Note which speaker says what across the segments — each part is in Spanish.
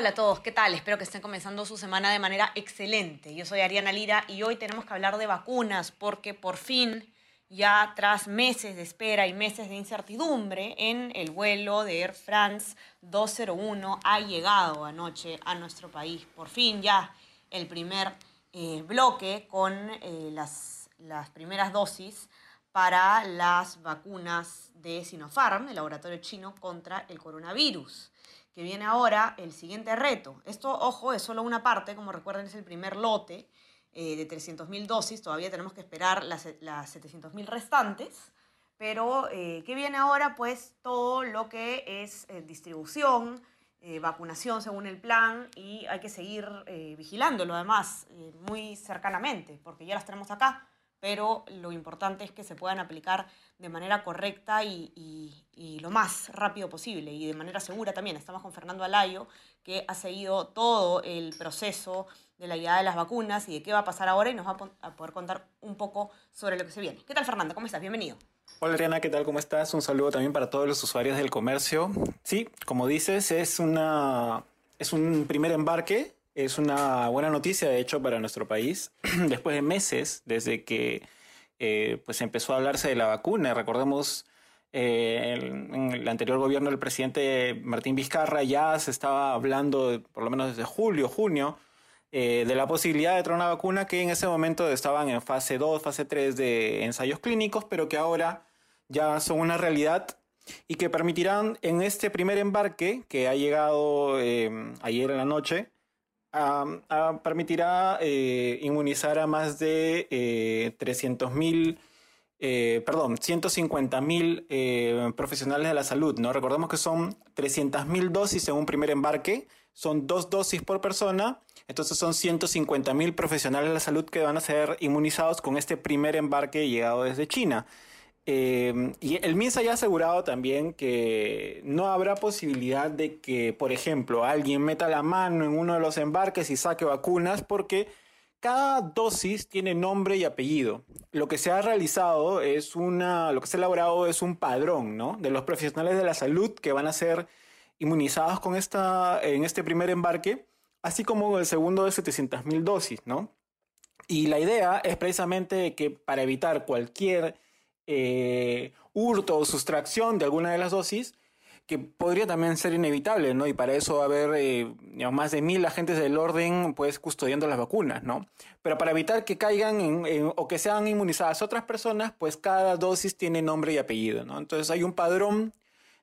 Speaker 1: Hola a todos, ¿qué tal? Espero que estén comenzando su semana de manera excelente. Yo soy Ariana Lira y hoy tenemos que hablar de vacunas porque por fin, ya tras meses de espera y meses de incertidumbre en el vuelo de Air France 201 ha llegado anoche a nuestro país. Por fin ya el primer eh, bloque con eh, las, las primeras dosis para las vacunas de Sinopharm, el laboratorio chino, contra el coronavirus que viene ahora el siguiente reto. Esto, ojo, es solo una parte, como recuerden, es el primer lote eh, de 300.000 dosis, todavía tenemos que esperar las, las 700.000 restantes, pero eh, ¿qué viene ahora? Pues todo lo que es eh, distribución, eh, vacunación según el plan y hay que seguir eh, vigilándolo además muy cercanamente, porque ya las tenemos acá, pero lo importante es que se puedan aplicar de manera correcta y, y- y lo más rápido posible y de manera segura también. Estamos con Fernando Alayo, que ha seguido todo el proceso de la llegada de las vacunas y de qué va a pasar ahora y nos va a, poder contar un poco sobre lo que se viene. ¿Qué tal Fernando? ¿Cómo estás? Bienvenido.
Speaker 2: Hola Ariana, ¿qué tal? ¿Cómo estás? Un saludo también para todos los usuarios del comercio. Sí, como dices, es, una, es un primer embarque, es una buena noticia de hecho para nuestro país. Después de meses desde que eh, pues empezó a hablarse de la vacuna, recordemos eh, el- en el anterior gobierno del presidente Martín Vizcarra ya se estaba hablando, por lo menos desde julio, junio, eh, de la posibilidad de traer una vacuna que en ese momento estaban en fase 2, fase 3 de ensayos clínicos, pero que ahora ya son una realidad y que permitirán en este primer embarque que ha llegado eh, ayer en la noche, permitirá eh, inmunizar a más de eh, 300.000 eh, perdón, 150.000 eh, profesionales de la salud, ¿no? Recordemos que son 300.000 dosis en un primer embarque, son dos dosis por persona, entonces son 150.000 profesionales de la salud que van a ser inmunizados con este primer embarque llegado desde China. Eh, y el MINSA ya ha asegurado también que no habrá posibilidad de que, por ejemplo, alguien meta la mano en uno de los embarques y saque vacunas porque cada dosis tiene nombre y apellido. Lo que se ha realizado es una, lo que se ha elaborado es un padrón, ¿no? De los profesionales de la salud que van a ser inmunizados con esta, en este primer embarque, así como el segundo de 700 mil dosis, ¿no? Y la idea es precisamente que para evitar cualquier eh, hurto o sustracción de alguna de las dosis, que podría también ser inevitable, ¿no? Y para eso va a haber eh, más de mil agentes del orden, pues, custodiando las vacunas, ¿no? Pero para evitar que caigan en- o que sean inmunizadas otras personas, pues cada dosis tiene nombre y apellido, ¿no? Entonces hay un padrón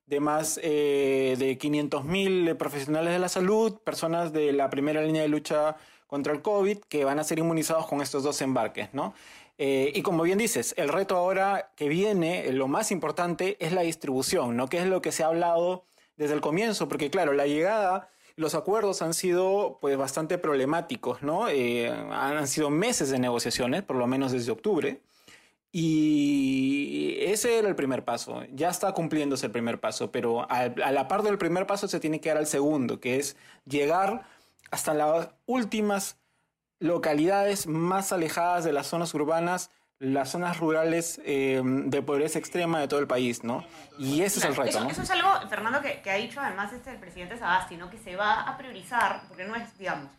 Speaker 2: de más eh, de 500.000 profesionales de la salud, personas de la primera línea de lucha contra el COVID, que van a ser inmunizados con estos dos embarques, ¿no? Eh, y como bien dices, el reto ahora que viene, eh, lo más importante, es la distribución, ¿no? Que es lo que se ha hablado desde el comienzo, porque claro, la llegada, los acuerdos han sido pues bastante problemáticos, ¿no? Eh, han sido meses de negociaciones, por lo menos desde octubre. Y ese era el primer paso, ya está cumpliéndose el primer paso, pero a, a la par del primer paso se tiene que dar al segundo, que es llegar hasta las últimas localidades más alejadas de las zonas urbanas, las zonas rurales eh, de pobreza extrema de todo el país, ¿no? Y ese es el reto,
Speaker 1: eso,
Speaker 2: ¿no?
Speaker 1: eso es algo, Fernando, que, que ha dicho además este, el presidente Sagasti, ¿no? que se va a priorizar, porque no es, digamos,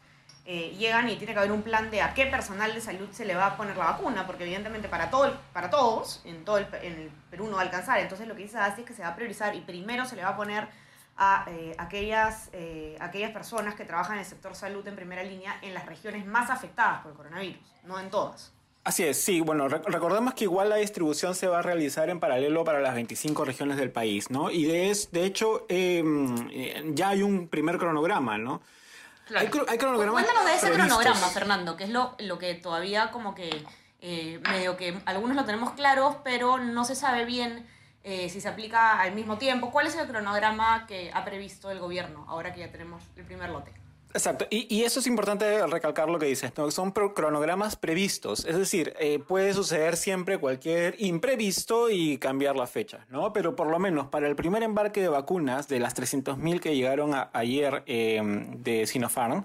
Speaker 1: eh, llegan y tiene que haber un plan de a qué personal de salud se le va a poner la vacuna, porque evidentemente para, todo, para todos, en todo el, en el Perú no va a alcanzar. Entonces lo que dice Sagasti es que se va a priorizar y primero se le va a poner a eh, aquellas, eh, aquellas personas que trabajan en el sector salud en primera línea en las regiones más afectadas por el coronavirus, no en todas.
Speaker 2: Así es, sí, bueno, re- recordemos que igual la distribución se va a realizar en paralelo para las 25 regiones del país, ¿no? Y de, es- de hecho, eh, eh, ya hay un primer cronograma, ¿no? Hay, cro- hay cronogramas
Speaker 1: Cuéntanos de ese
Speaker 2: previstos.
Speaker 1: cronograma, Fernando, que es lo, lo que todavía como que eh, medio que algunos lo tenemos claros, pero no se sabe bien eh, si se aplica al mismo tiempo. ¿Cuál es el cronograma que ha previsto el gobierno ahora que ya tenemos el primer lote?
Speaker 2: Exacto, y, y, eso es importante recalcar lo que dices, ¿no? son cronogramas previstos, es decir, eh, puede suceder siempre cualquier imprevisto y cambiar la fecha, ¿no? Pero por lo menos para el primer embarque de vacunas de las 300.000 que llegaron ayer eh, de Sinopharm,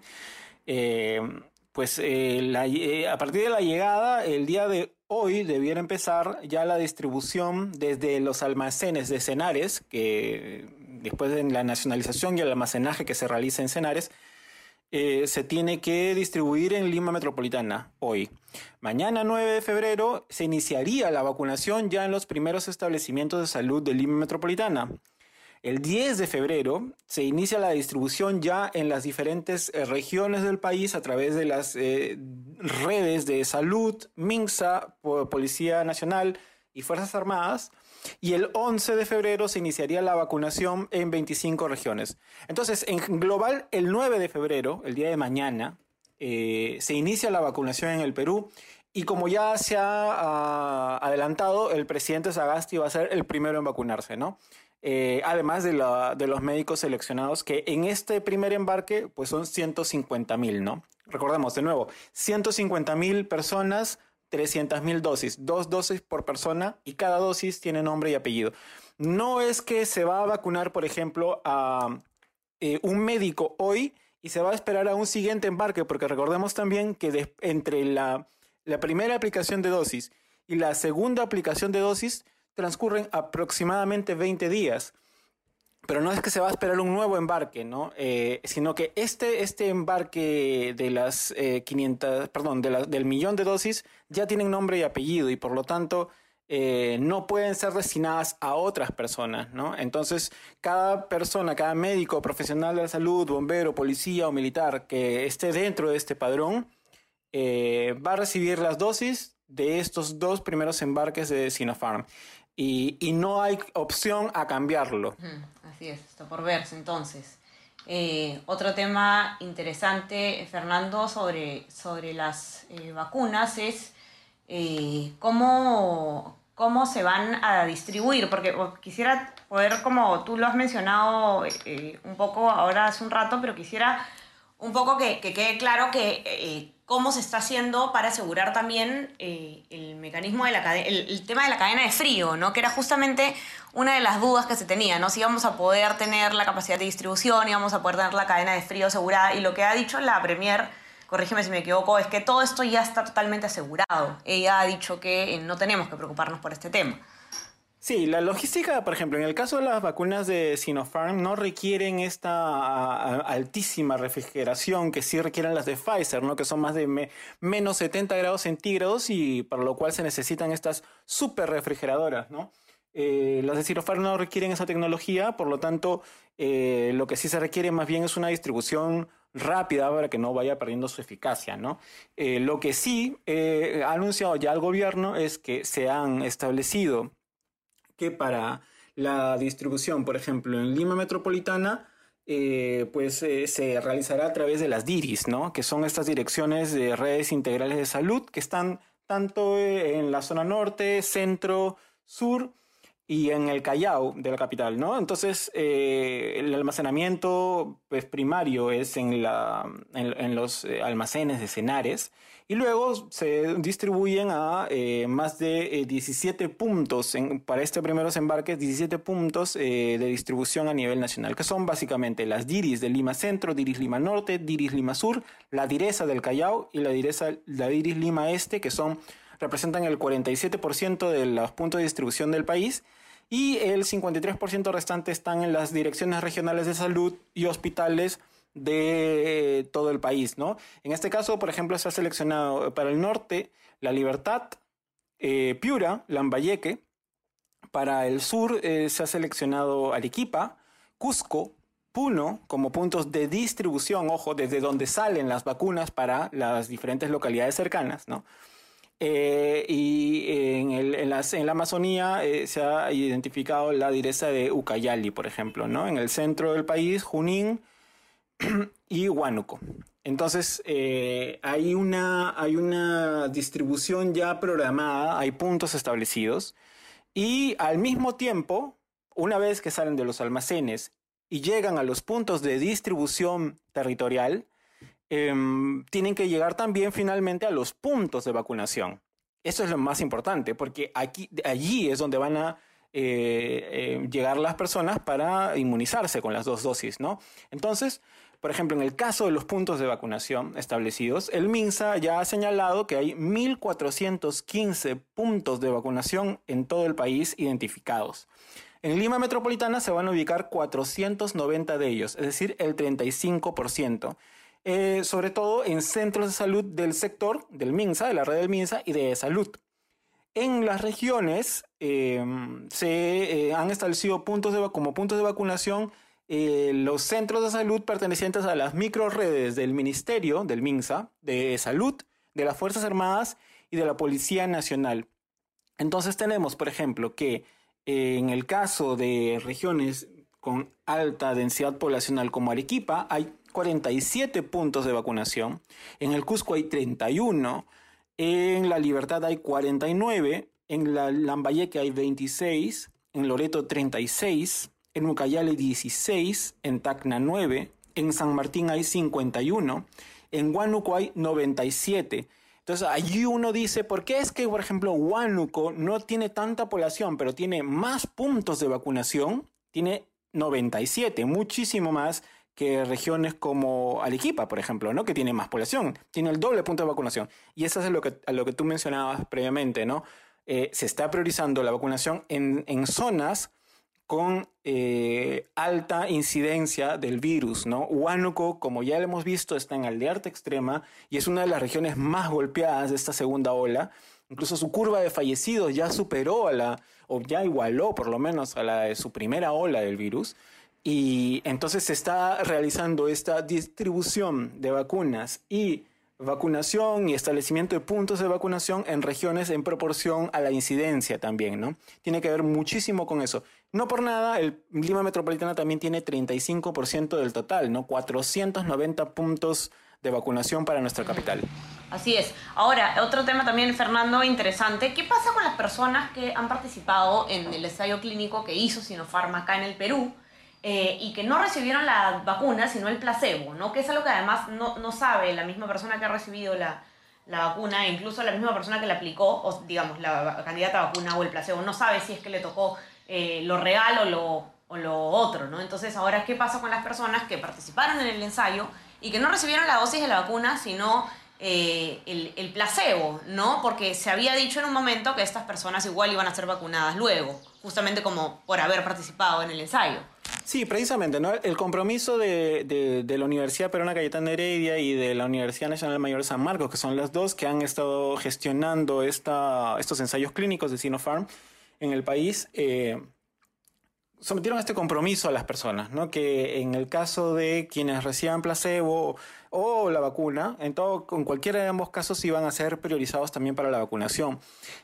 Speaker 2: eh, pues la, a partir de la llegada, el día de hoy debiera empezar ya la distribución desde los almacenes de Cenares, que después de la nacionalización y el almacenaje que se realiza en Cenares, eh, se tiene que distribuir en Lima Metropolitana hoy. Mañana 9 de febrero se iniciaría la vacunación ya en los primeros establecimientos de salud de Lima Metropolitana. El 10 de febrero se inicia la distribución ya en las diferentes eh, regiones del país a través de las eh, redes de salud, MINSA, Policía Nacional y Fuerzas Armadas y el 11 de febrero se iniciaría la vacunación en 25 regiones. Entonces, en global, el 9 de febrero, el día de mañana, eh, se inicia la vacunación en el Perú y como ya se ha ah, adelantado, el presidente Sagasti va a ser el primero en vacunarse, ¿no? Eh, además de, de, los médicos seleccionados, que en este primer embarque pues son 150 mil, ¿no? Recordemos de nuevo, 150 mil personas 300.000 dosis, dos dosis por persona y cada dosis tiene nombre y apellido. No es que se va a vacunar, por ejemplo, a eh, un médico hoy y se va a esperar a un siguiente embarque, porque recordemos también que entre la, la primera aplicación de dosis y la segunda aplicación de dosis transcurren aproximadamente 20 días. Pero no es que se va a esperar un nuevo embarque, ¿no? Eh, sino que este, este embarque de las 500, eh, perdón, de del millón de dosis ya tienen nombre y apellido y por lo tanto eh, no pueden ser destinadas a otras personas, ¿no? Entonces, cada persona, cada médico, profesional de la salud, bombero, policía o militar que esté dentro de este padrón, va a recibir las dosis de estos dos primeros embarques de Sinopharm. Y, no hay opción a cambiarlo.
Speaker 1: Así es, está por verse entonces. Eh, otro tema interesante, Fernando, sobre, sobre las eh, vacunas es eh, cómo, cómo se van a distribuir, porque quisiera poder, como tú lo has mencionado un poco ahora hace un rato, pero quisiera un poco que, que quede claro que cómo se está haciendo para asegurar también eh, el mecanismo de la el, tema de la cadena de frío, ¿no? Que era justamente una de las dudas que se tenía, ¿no? Si íbamos a poder tener la capacidad de distribución, íbamos a poder tener la cadena de frío asegurada. Y lo que ha dicho la Premier, corrígeme si me equivoco, es que todo esto ya está totalmente asegurado. Ella ha dicho que eh, no tenemos que preocuparnos por este tema.
Speaker 2: Sí, la logística, por ejemplo, en el caso de las vacunas de Sinopharm no requieren esta altísima refrigeración que sí requieren las de Pfizer, ¿no? que son más de menos 70 grados centígrados y para lo cual se necesitan estas super refrigeradoras. ¿no? Eh, las de Sinopharm no requieren esa tecnología, por lo tanto, eh, lo que sí se requiere más bien es una distribución rápida para que no vaya perdiendo su eficacia. ¿no? Eh, lo que sí ha anunciado ya el gobierno es que se han establecido para la distribución, por ejemplo, en Lima Metropolitana, eh, pues eh, se realizará a través de las DIRIS, ¿no? que son estas direcciones de redes integrales de salud que están tanto en la zona norte, centro, sur y en el Callao de la capital, ¿no? Entonces, eh, el almacenamiento pues, primario es en, la, en, los almacenes de cenares y luego se distribuyen a eh, más de 17 eh, puntos para este primeros embarques, 17 puntos eh, de distribución a nivel nacional, que son básicamente las DIRIS de Lima Centro, DIRIS Lima Norte, DIRIS Lima Sur, la DIRESA del Callao y la, DIRESA, la DIRIS Lima Este, que son, representan el 47% de los puntos de distribución del país y el 53% restante están en las direcciones regionales de salud y hospitales de todo el país, ¿no? En este caso, por ejemplo, se ha seleccionado para el norte La Libertad, eh, Piura, Lambayeque. Para el sur eh, se ha seleccionado Arequipa, Cusco, Puno como puntos de distribución, ojo, desde donde salen las vacunas para las diferentes localidades cercanas, ¿no? Eh, y en, la Amazonía se ha identificado la direza de Ucayali, por ejemplo, ¿no? En el centro del país, Junín, y Huánuco. Entonces, eh, hay, una, hay una distribución ya programada, hay puntos establecidos, y al mismo tiempo, una vez que salen de los almacenes y llegan a los puntos de distribución territorial, em, tienen que llegar también finalmente a los puntos de vacunación. Eso es lo más importante, porque aquí, allí es donde van a eh, eh, llegar las personas para inmunizarse con las dos dosis, ¿no? Entonces, por ejemplo, en el caso de los puntos de vacunación establecidos, el MINSA ya ha señalado que hay 1.415 puntos de vacunación en todo el país identificados. En Lima Metropolitana se van a ubicar 490 de ellos, es decir, el 35%. Eh, sobre todo en centros de salud del sector del MINSA, de la red del MINSA y de salud. En las regiones em, se eh, han establecido puntos como puntos de vacunación eh, los centros de salud pertenecientes a las microredes del Ministerio, del MINSA, de Salud, de las Fuerzas Armadas y de la Policía Nacional. Entonces tenemos, por ejemplo, que en el caso de regiones con alta densidad poblacional como Arequipa, hay 47 puntos de vacunación, en el Cusco hay 31, en La Libertad hay 49, en la Lambayeque hay 26, en Loreto 36, en Ucayali 16, en Tacna 9, en San Martín hay 51, en Huánuco hay 97. Entonces allí uno dice, ¿por qué es que, por ejemplo, Huánuco no tiene tanta población, pero tiene más puntos de vacunación? Tiene 97, muchísimo más que regiones como Arequipa, por ejemplo, ¿no? que tiene más población, tiene el doble punto de vacunación. Y eso es lo que, a lo que tú mencionabas previamente, ¿no? Eh, se está priorizando la vacunación en, en zonas con eh, alta incidencia del virus, ¿no? Huánuco, como ya lo hemos visto, está en alerta extrema y es una de las regiones más golpeadas de esta segunda ola. Incluso su curva de fallecidos ya superó a la, o ya igualó por lo menos a la de su primera ola del virus. Y entonces se está realizando esta distribución de vacunas y vacunación y establecimiento de puntos de vacunación en regiones en proporción a la incidencia también, ¿no? Tiene que ver muchísimo con eso. No por nada, el Lima Metropolitana también tiene 35% del total, ¿no? 490 puntos de vacunación para nuestra capital.
Speaker 1: Así es. Ahora, otro tema también, Fernando, interesante. ¿Qué pasa con las personas que han participado en el ensayo clínico que hizo Sinopharm acá en el Perú? Eh, y que no recibieron la vacuna, sino el placebo, ¿no? Que es algo que además no, no sabe la misma persona que ha recibido la, la vacuna, incluso la misma persona que la aplicó, o digamos, la candidata a vacuna o el placebo, no sabe si es que le tocó eh, lo real o lo, o lo otro, ¿no? Entonces, ahora, ¿qué pasa con las personas que participaron en el ensayo y que no recibieron la dosis de la vacuna, sino eh, el, el, placebo, ¿no? Porque se había dicho en un momento que estas personas igual iban a ser vacunadas luego, justamente como por haber participado en el ensayo.
Speaker 2: Sí, precisamente, ¿no? El compromiso de, de, la Universidad Peruana Cayetana Heredia y de la Universidad Nacional Mayor de San Marcos, que son las dos que han estado gestionando esta, estos ensayos clínicos de Sinopharm en el país, eh, sometieron este compromiso a las personas, ¿no? Que en el caso de quienes reciban placebo o la vacuna, en todo, con cualquiera de ambos casos iban a ser priorizados también para la vacunación.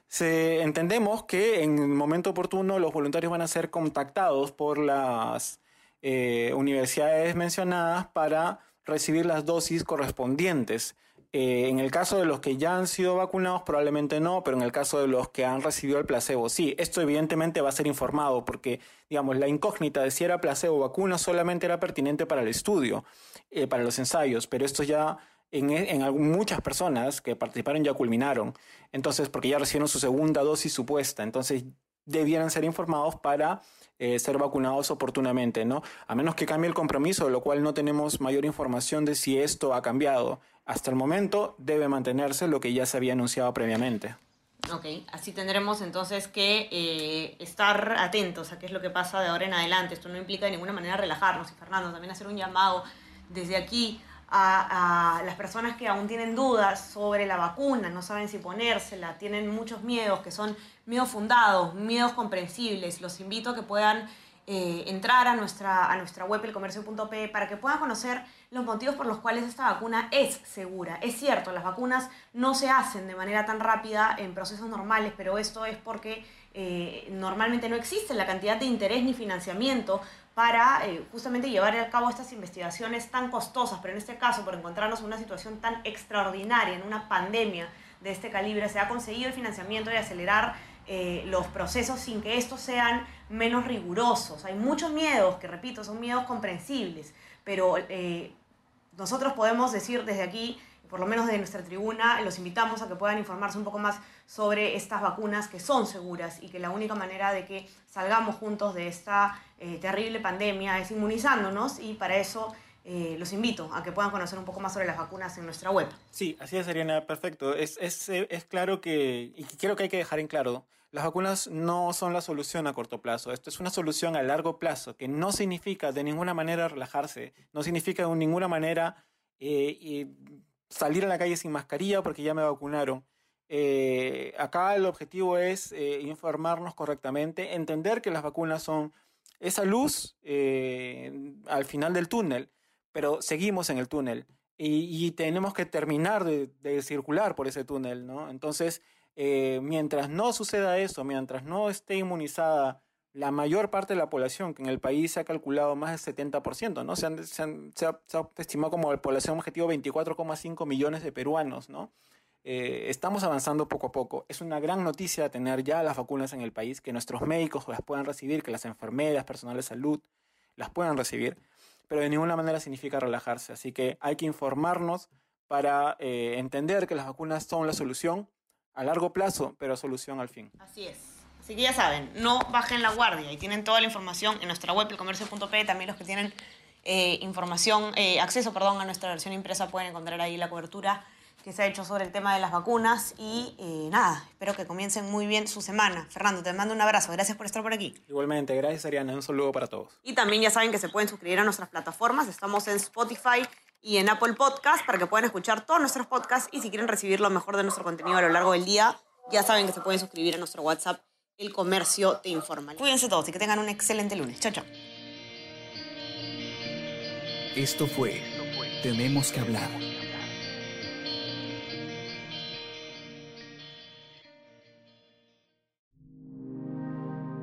Speaker 2: Se, entendemos que en el momento oportuno los voluntarios van a ser contactados por las eh, universidades mencionadas para recibir las dosis correspondientes. Eh, en el caso de los que ya han sido vacunados, probablemente no, pero en el caso de los que han recibido el placebo, sí. Esto evidentemente va a ser informado porque, digamos, la incógnita de si era placebo o vacuna solamente era pertinente para el estudio. Eh, para los ensayos, pero esto ya en, en muchas personas que participaron ya culminaron. Entonces, porque ya recibieron su segunda dosis supuesta, entonces debieran ser informados para eh, ser vacunados oportunamente, ¿no? A menos que cambie el compromiso, lo cual no tenemos mayor información de si esto ha cambiado. Hasta el momento debe mantenerse lo que ya se había anunciado previamente.
Speaker 1: Ok, así tendremos entonces que eh, estar atentos a qué es lo que pasa de ahora en adelante. Esto no implica de ninguna manera relajarnos y Fernando, también hacer un llamado desde aquí a, las personas que aún tienen dudas sobre la vacuna, no saben si ponérsela, tienen muchos miedos que son miedos fundados, miedos comprensibles. Los invito a que puedan eh, entrar a nuestra, a nuestra web, elcomercio.p, para que puedan conocer los motivos por los cuales esta vacuna es segura. Es cierto, las vacunas no se hacen de manera tan rápida en procesos normales, pero esto es porque eh, normalmente no existe la cantidad de interés ni financiamiento para eh, justamente llevar a cabo estas investigaciones tan costosas, pero en este caso, por encontrarnos en una situación tan extraordinaria, en una pandemia de este calibre, se ha conseguido el financiamiento y acelerar eh, los procesos sin que estos sean menos rigurosos. Hay muchos miedos, que repito, son miedos comprensibles, pero nosotros podemos decir desde aquí, por lo menos de nuestra tribuna, los invitamos a que puedan informarse un poco más sobre estas vacunas que son seguras y que la única manera de que salgamos juntos de esta eh, terrible pandemia es inmunizándonos y para eso eh, los invito a que puedan conocer un poco más sobre las vacunas en nuestra web.
Speaker 2: Sí, así es, Ariana, perfecto. Es, es, es claro que, y creo que hay que dejar en claro, las vacunas no son la solución a corto plazo. Esto es una solución a largo plazo, que no significa de ninguna manera relajarse, no significa de ninguna manera eh, salir a la calle sin mascarilla porque ya me vacunaron. Eh, acá el objetivo es eh, informarnos correctamente, entender que las vacunas son esa luz al final del túnel, pero seguimos en el túnel y, tenemos que terminar de, de, circular por ese túnel, ¿no? Entonces, eh, mientras no suceda eso, mientras no esté inmunizada la mayor parte de la población, que en el país se ha calculado más del 70%, ¿no? Se, han, se, ha, estimado como la población objetivo 24,5 millones de peruanos, ¿no? Eh, estamos avanzando poco a poco. Es una gran noticia tener ya las vacunas en el país, que nuestros médicos las puedan recibir, que las enfermeras, personal de salud las puedan recibir, pero de ninguna manera significa relajarse. Así que hay que informarnos para eh, entender que las vacunas son la solución a largo plazo, pero solución al fin.
Speaker 1: Así es. Así que ya saben, no bajen la guardia y tienen toda la información en nuestra web, elcomercio.p. También los que tienen eh, información, eh, acceso perdón, a nuestra versión impresa pueden encontrar ahí la cobertura que se ha hecho sobre el tema de las vacunas. Y eh, nada, espero que comiencen muy bien su semana. Fernando, te mando un abrazo. Gracias por estar por aquí.
Speaker 2: Igualmente, gracias Ariana. Un saludo para todos.
Speaker 1: Y también ya saben que se pueden suscribir a nuestras plataformas. Estamos en Spotify y en Apple Podcast para que puedan escuchar todos nuestros podcasts y si quieren recibir lo mejor de nuestro contenido a lo largo del día, ya saben que se pueden suscribir a nuestro WhatsApp, El Comercio Te Informa. Cuídense todos y que tengan un excelente lunes. Chao, chao.
Speaker 3: Esto fue Tenemos que hablar.